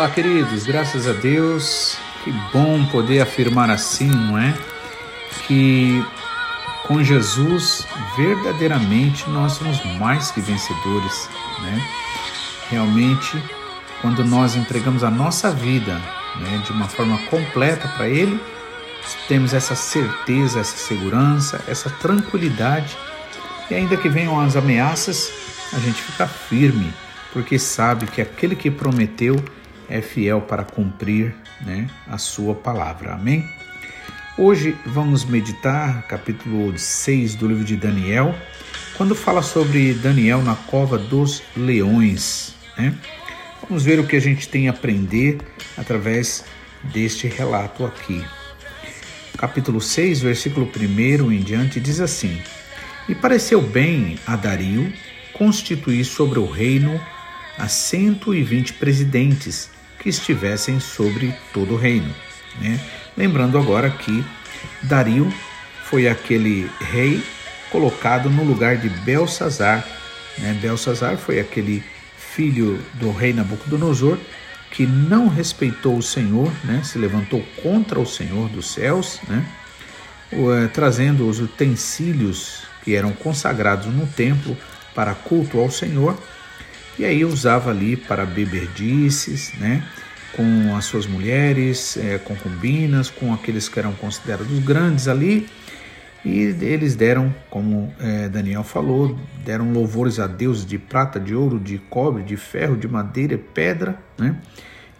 Olá, queridos, graças a Deus. Que bom poder afirmar assim, não é? Que com Jesus, verdadeiramente, nós somos mais que vencedores, né? Realmente, quando nós entregamos a nossa vida né, de uma forma completa para Ele, temos essa certeza, essa segurança, essa tranquilidade. E ainda que venham as ameaças, a gente fica firme, porque sabe que aquele que prometeu é fiel para cumprir né, a sua palavra. Amém? Hoje vamos meditar capítulo 6 do livro de Daniel, quando fala sobre Daniel na cova dos leões. Né? Vamos ver o que a gente tem a aprender através deste relato aqui. Capítulo 6, versículo 1 em diante, diz assim: E pareceu bem a Dario constituir sobre o reino a 120 presidentes que estivessem sobre todo o reino. Né? Lembrando agora que Dario foi aquele rei colocado no lugar de Belsazar. Né? Belsazar foi aquele filho do rei Nabucodonosor que não respeitou o Senhor, né? se levantou contra o Senhor dos céus, né? Eh, trazendo os utensílios que eram consagrados no templo para culto ao Senhor, e aí usava ali para beberdices, né? com as suas mulheres, eh, concubinas, com aqueles que eram considerados grandes ali, e eles deram, como eh, Daniel falou, deram louvores a Deus de prata, de ouro, de cobre, de ferro, de madeira, pedra, né?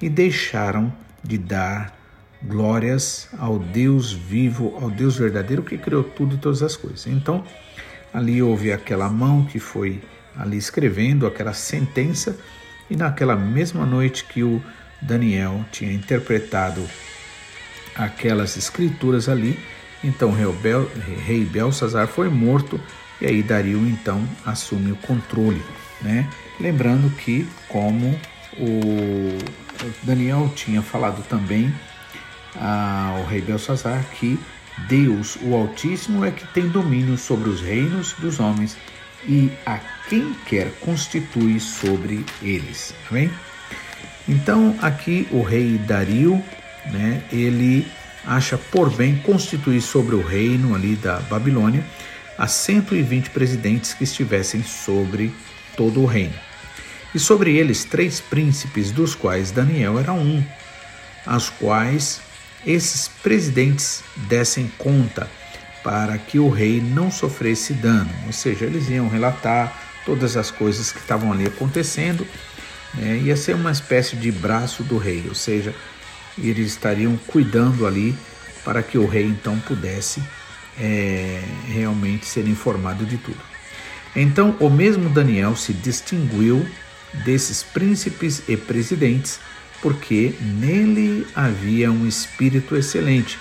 e deixaram de dar glórias ao Deus vivo, ao Deus verdadeiro que criou tudo e todas as coisas. Então, ali houve aquela mão que foi ali escrevendo aquela sentença, e naquela mesma noite que o Daniel tinha interpretado aquelas escrituras ali, então rei, Bel, rei Belsazar foi morto e aí Dario então assume o controle, né? Lembrando que como o Daniel tinha falado também ao rei Belsazar que Deus, o Altíssimo, é que tem domínio sobre os reinos dos homens e a quem quer constitui sobre eles. Amém? Então aqui o rei Dario, né, ele acha por bem constituir sobre o reino ali da Babilônia as 120 presidentes que estivessem sobre todo o reino. E sobre eles três príncipes, dos quais Daniel era um, aos quais esses presidentes dessem conta para que o rei não sofresse dano, ou seja, eles iam relatar todas as coisas que estavam ali acontecendo, né? ia ser uma espécie de braço do rei, ou seja, eles estariam cuidando ali para que o rei então pudesse é, realmente ser informado de tudo. Então, o mesmo Daniel se distinguiu desses príncipes e presidentes, porque nele havia um espírito excelente,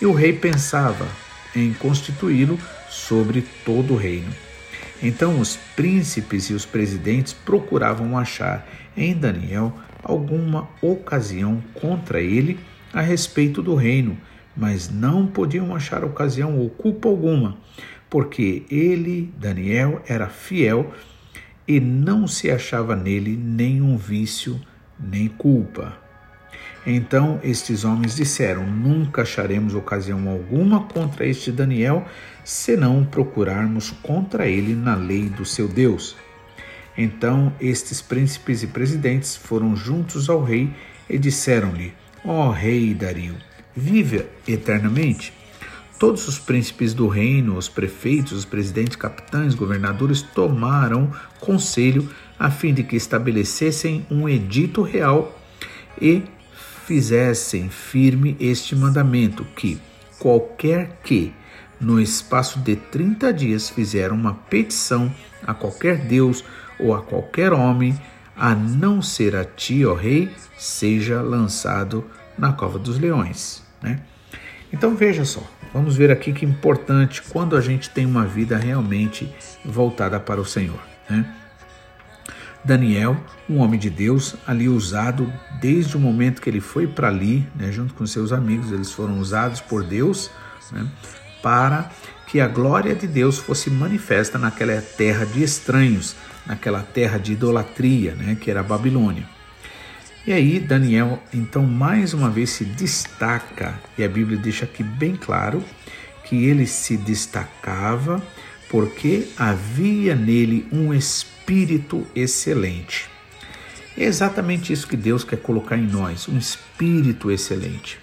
e o rei pensava em constituí-lo sobre todo o reino. Então os príncipes e os presidentes procuravam achar em Daniel alguma ocasião contra ele a respeito do reino, mas não podiam achar ocasião ou culpa alguma, porque ele, Daniel, era fiel e não se achava nele nenhum vício nem culpa. Então estes homens disseram: Nunca acharemos ocasião alguma contra este Daniel, senão procurarmos contra ele na lei do seu Deus. Então estes príncipes e presidentes foram juntos ao rei e disseram-lhe: Ó oh, rei Dario, vive eternamente. Todos os príncipes do reino, os prefeitos, os presidentes, capitães, governadores tomaram conselho a fim de que estabelecessem um edito real e fizessem firme este mandamento que qualquer que no espaço de 30 dias fizer uma petição a qualquer deus ou a qualquer homem, a não ser a ti, ó rei, seja lançado na cova dos leões. Né? Então veja só, vamos ver aqui que importante quando a gente tem uma vida realmente voltada para o Senhor. Né? Daniel, um homem de Deus, ali usado desde o momento que ele foi para ali, né, junto com seus amigos, eles foram usados por Deus né, para que a glória de Deus fosse manifesta naquela terra de estranhos, naquela terra de idolatria, né, que era a Babilônia. E aí Daniel, então, mais uma vez se destaca, e a Bíblia deixa aqui bem claro que ele se destacava porque havia nele um espírito excelente. É exatamente isso que Deus quer colocar em nós, um espírito excelente,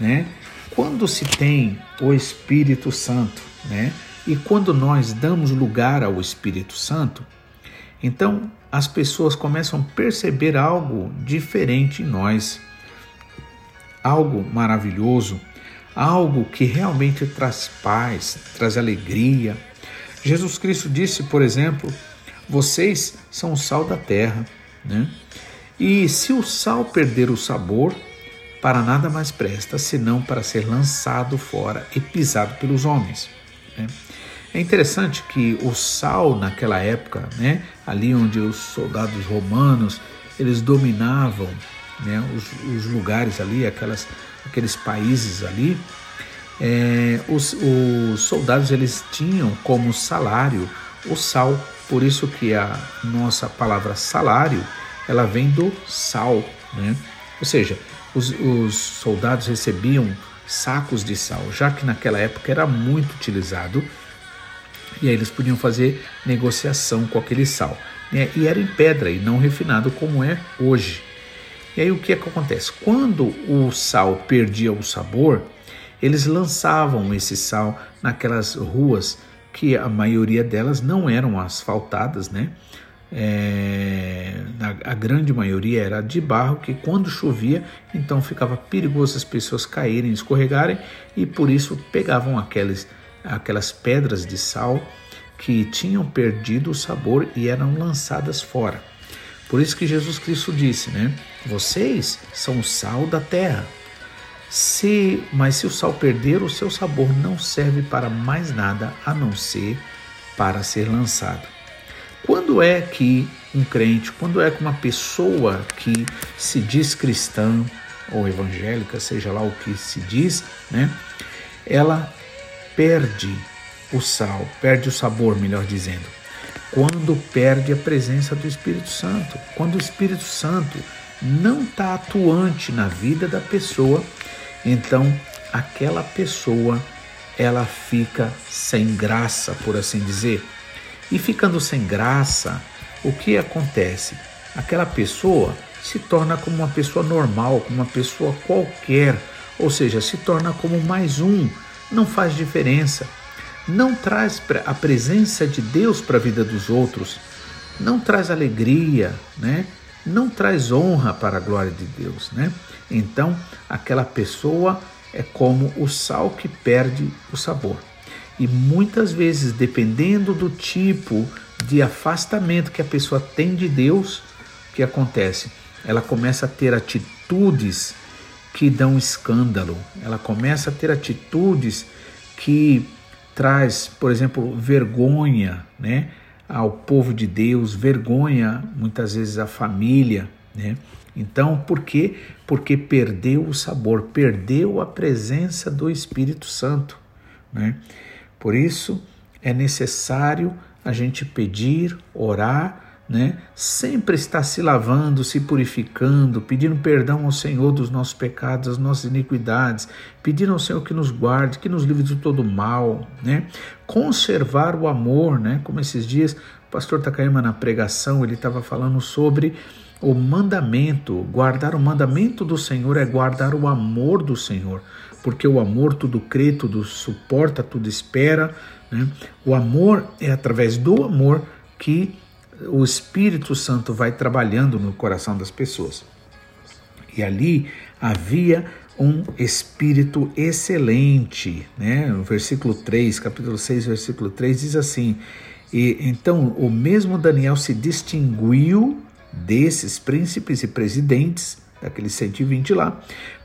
né? Quando se tem o Espírito Santo, né? E quando nós damos lugar ao Espírito Santo, então as pessoas começam a perceber algo diferente em nós, algo maravilhoso, algo que realmente traz paz, traz alegria. Jesus Cristo disse, por exemplo, vocês são o sal da terra, né? E se o sal perder o sabor, para nada mais presta, senão para ser lançado fora e pisado pelos homens. Né? É interessante que o sal naquela época, né, ali onde os soldados romanos eles dominavam né, os, os lugares ali, aquelas, aqueles países ali, é, os, os soldados eles tinham como salário o sal, por isso que a nossa palavra salário ela vem do sal, né? Ou seja, os, os soldados recebiam sacos de sal, já que naquela época era muito utilizado, e aí eles podiam fazer negociação com aquele sal. Né? E era em pedra e não refinado como é hoje. E aí o que, é que acontece? Quando o sal perdia o sabor, eles lançavam esse sal naquelas ruas que a maioria delas não eram asfaltadas, né? é, a, a, grande maioria era de barro, que quando chovia, então ficava perigoso as pessoas caírem, escorregarem, e por isso pegavam aquelas, aquelas pedras de sal que tinham perdido o sabor e eram lançadas fora. Por isso que Jesus Cristo disse, né? Vocês são o sal da terra. Se, mas se o sal perder o seu sabor, não serve para mais nada a não ser para ser lançado. Quando é que um crente, quando é que uma pessoa que se diz cristã ou evangélica, seja lá o que se diz, né, ela perde o sal, perde o sabor, melhor dizendo, quando perde a presença do Espírito Santo, quando o Espírito Santo não está atuante na vida da pessoa, então aquela pessoa ela fica sem graça, por assim dizer. E ficando sem graça, o que acontece? Aquela pessoa se torna como uma pessoa normal, como uma pessoa qualquer, ou seja, se torna como mais um, não faz diferença, não traz a presença de Deus para a vida dos outros, não traz alegria, né? Não traz honra para a glória de Deus. Né? Então, aquela pessoa é como o sal que perde o sabor. E muitas vezes, dependendo do tipo de afastamento que a pessoa tem de Deus, o que acontece? Ela começa a ter atitudes que dão escândalo. Ela começa a ter atitudes que traz, por exemplo, vergonha, né, ao povo de Deus, vergonha muitas vezes à família, né? Então, por quê? Porque perdeu o sabor, perdeu a presença do Espírito Santo, né? Por isso é necessário a gente pedir, orar, né? Sempre estar se lavando, se purificando, pedindo perdão ao Senhor dos nossos pecados, das nossas iniquidades, pedindo ao Senhor que nos guarde, que nos livre de todo mal, né? Conservar o amor, né? Como esses dias o pastor Takayama na pregação, ele estava falando sobre o mandamento, guardar o mandamento do Senhor é guardar o amor do Senhor porque o amor tudo crê, tudo suporta, tudo espera. Né? O amor é através do amor que o Espírito Santo vai trabalhando no coração das pessoas. E ali havia um espírito excelente, né? No versículo 3, capítulo 6, versículo 3 diz assim: "E então o mesmo Daniel se distinguiu desses príncipes e presidentes daqueles 120 lá,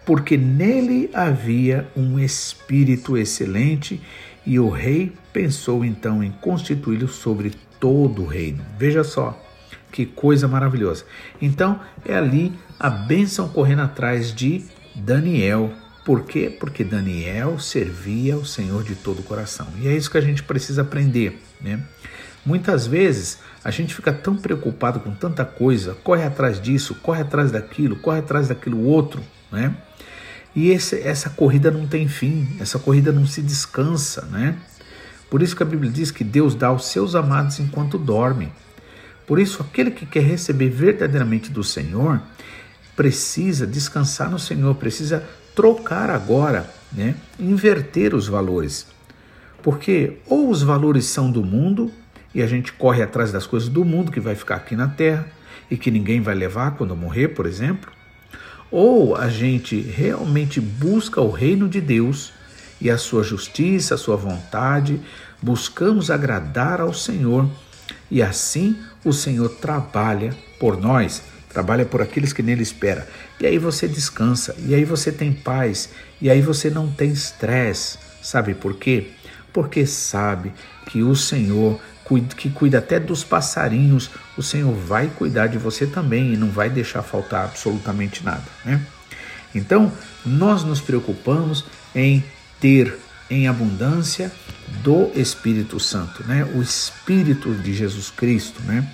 porque nele havia um espírito excelente e o rei pensou então em constituí-lo sobre todo o reino. Veja só que coisa maravilhosa. Então é ali a bênção correndo atrás de Daniel. Por quê? Porque Daniel servia ao Senhor de todo o coração. E é isso que a gente precisa aprender, né? Muitas vezes a gente fica tão preocupado com tanta coisa, corre atrás disso, corre atrás daquilo, corre atrás daquilo outro, né? E esse, essa corrida não tem fim, essa corrida não se descansa, né? Por isso que a Bíblia diz que Deus dá aos seus amados enquanto dormem. Por isso, aquele que quer receber verdadeiramente do Senhor precisa descansar no Senhor, precisa trocar agora, né? inverter os valores. Porque ou os valores são do mundo e a gente corre atrás das coisas do mundo que vai ficar aqui na terra e que ninguém vai levar quando morrer, por exemplo, ou a gente realmente busca o reino de Deus e a sua justiça, a sua vontade, buscamos agradar ao Senhor e assim o Senhor trabalha por nós, trabalha por aqueles que nele espera. E aí você descansa, e aí você tem paz, e aí você não tem estresse. Sabe por quê? Porque sabe que o Senhor que cuida até dos passarinhos, o Senhor vai cuidar de você também e não vai deixar faltar absolutamente nada, né? Então, nós nos preocupamos em ter em abundância do Espírito Santo, né? O Espírito de Jesus Cristo, né?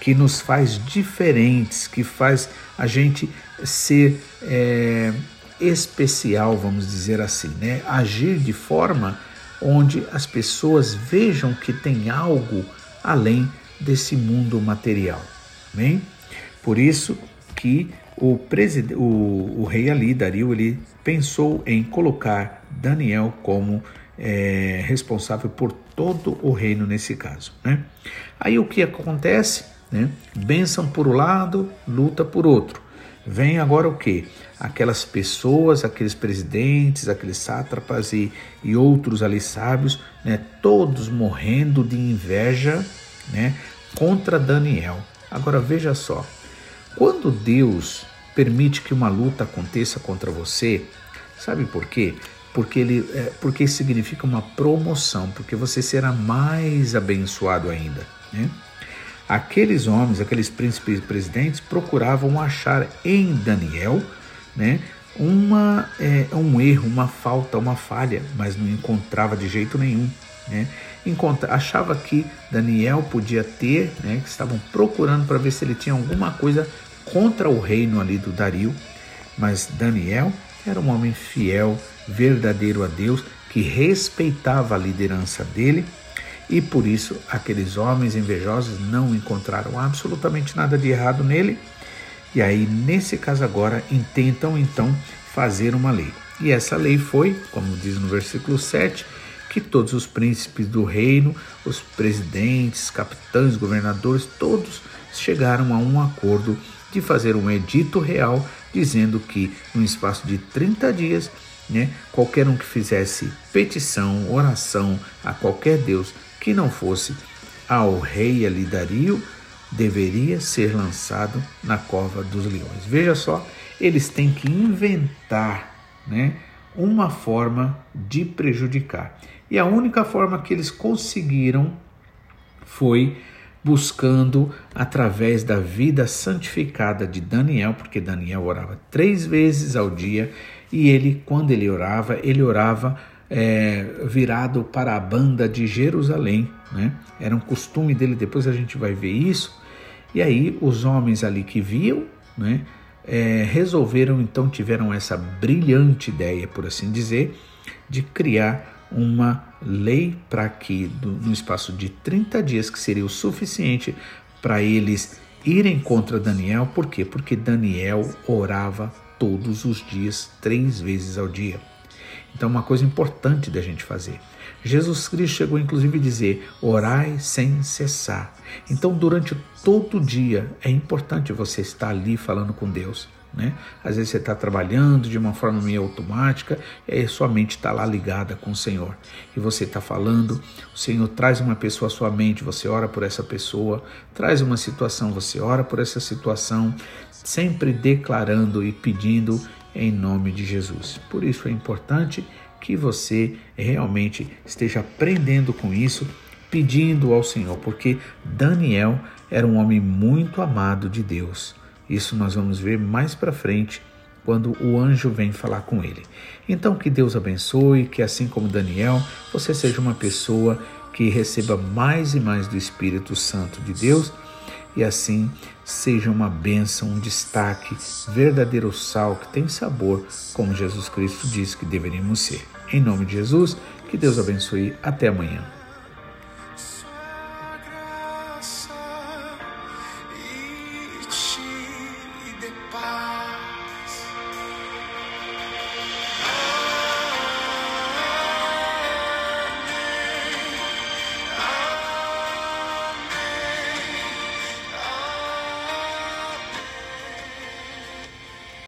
Que nos faz diferentes, que faz a gente ser é, especial, vamos dizer assim, né? Agir de forma onde as pessoas vejam que tem algo além desse mundo material, bem? Por isso que o, o, o rei ali, Dario, ele pensou em colocar Daniel como é, responsável por todo o reino nesse caso. Né? Aí o que acontece? Né? Por um lado, luta por outro. Vem agora o que? Aquelas pessoas, aqueles presidentes, aqueles sátrapas e, e outros ali sábios, né? todos morrendo de inveja né? contra Daniel. Agora veja só, quando Deus permite que uma luta aconteça contra você, sabe por quê? Porque, ele, é, porque significa uma promoção, porque você será mais abençoado ainda. Né? Aqueles homens, aqueles príncipes e presidentes, procuravam achar em Daniel né, uma, é, um erro, uma falta, uma falha, mas não encontrava de jeito nenhum. Né? Encontra, achava que Daniel podia ter, né, que estavam procurando para ver se ele tinha alguma coisa contra o reino ali do Dario, mas Daniel era um homem fiel, verdadeiro a Deus, que respeitava a liderança dele e por isso aqueles homens invejosos não encontraram absolutamente nada de errado nele. E aí, nesse caso agora, intentam então fazer uma lei. E essa lei foi, como diz no versículo 7, que todos os príncipes do reino, os presidentes, capitães, governadores, todos chegaram a um acordo de fazer um edito real dizendo que no espaço de 30 dias, né, qualquer um que fizesse petição, oração a qualquer Deus que não fosse ao rei Alidario, deveria ser lançado na cova dos leões. Veja só, eles têm que inventar, né, uma forma de prejudicar. E a única forma que eles conseguiram foi buscando através da vida santificada de Daniel, porque Daniel orava três vezes ao dia e ele, quando ele orava, ele orava é, virado para a banda de Jerusalém. Né? Era um costume dele, depois a gente vai ver isso. E aí os homens ali que viam, né, é, resolveram então, tiveram essa brilhante ideia, por assim dizer, de criar uma lei para que, no espaço de 30 dias, que seria o suficiente para eles irem contra Daniel. Por quê? Porque Daniel orava todos os dias, três vezes ao dia. Então, uma coisa importante da gente fazer. Jesus Cristo chegou inclusive a dizer: orai sem cessar. Então, durante todo o dia, é importante você estar ali falando com Deus. Né? Às vezes você está trabalhando de uma forma meio automática e sua mente está lá ligada com o Senhor. E você está falando, o Senhor traz uma pessoa à sua mente, você ora por essa pessoa, traz uma situação, você ora por essa situação, sempre declarando e pedindo em nome de Jesus. Por isso é importante que você realmente esteja aprendendo com isso, pedindo ao Senhor, porque Daniel era um homem muito amado de Deus. Isso nós vamos ver mais para frente quando o anjo vem falar com ele. Então que Deus abençoe, que assim como Daniel, você seja uma pessoa que receba mais e mais do Espírito Santo de Deus e assim seja uma bênção, um destaque, verdadeiro sal que tem sabor, como Jesus Cristo disse que deveríamos ser. Em nome de Jesus, que Deus abençoe. Até amanhã.